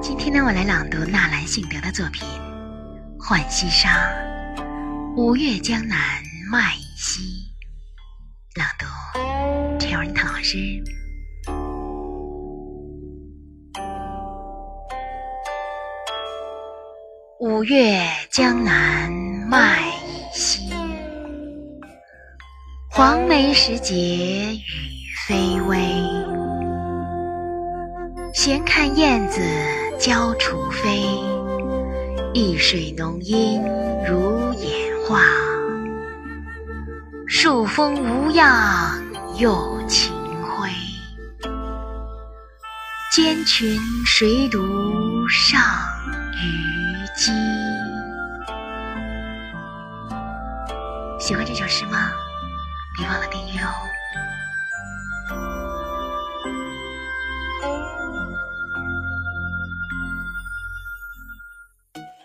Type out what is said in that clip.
今天呢，我来朗读纳兰性德的作品《浣溪沙》，五月江南麦已稀。朗读，陈文涛老师。五月江南麦已稀，黄梅时节雨霏微。闲看燕子交雏飞，一水浓荫如眼画。树风无恙又晴晖，间群谁独上虞姬？喜欢这首诗吗？别忘了订阅哦。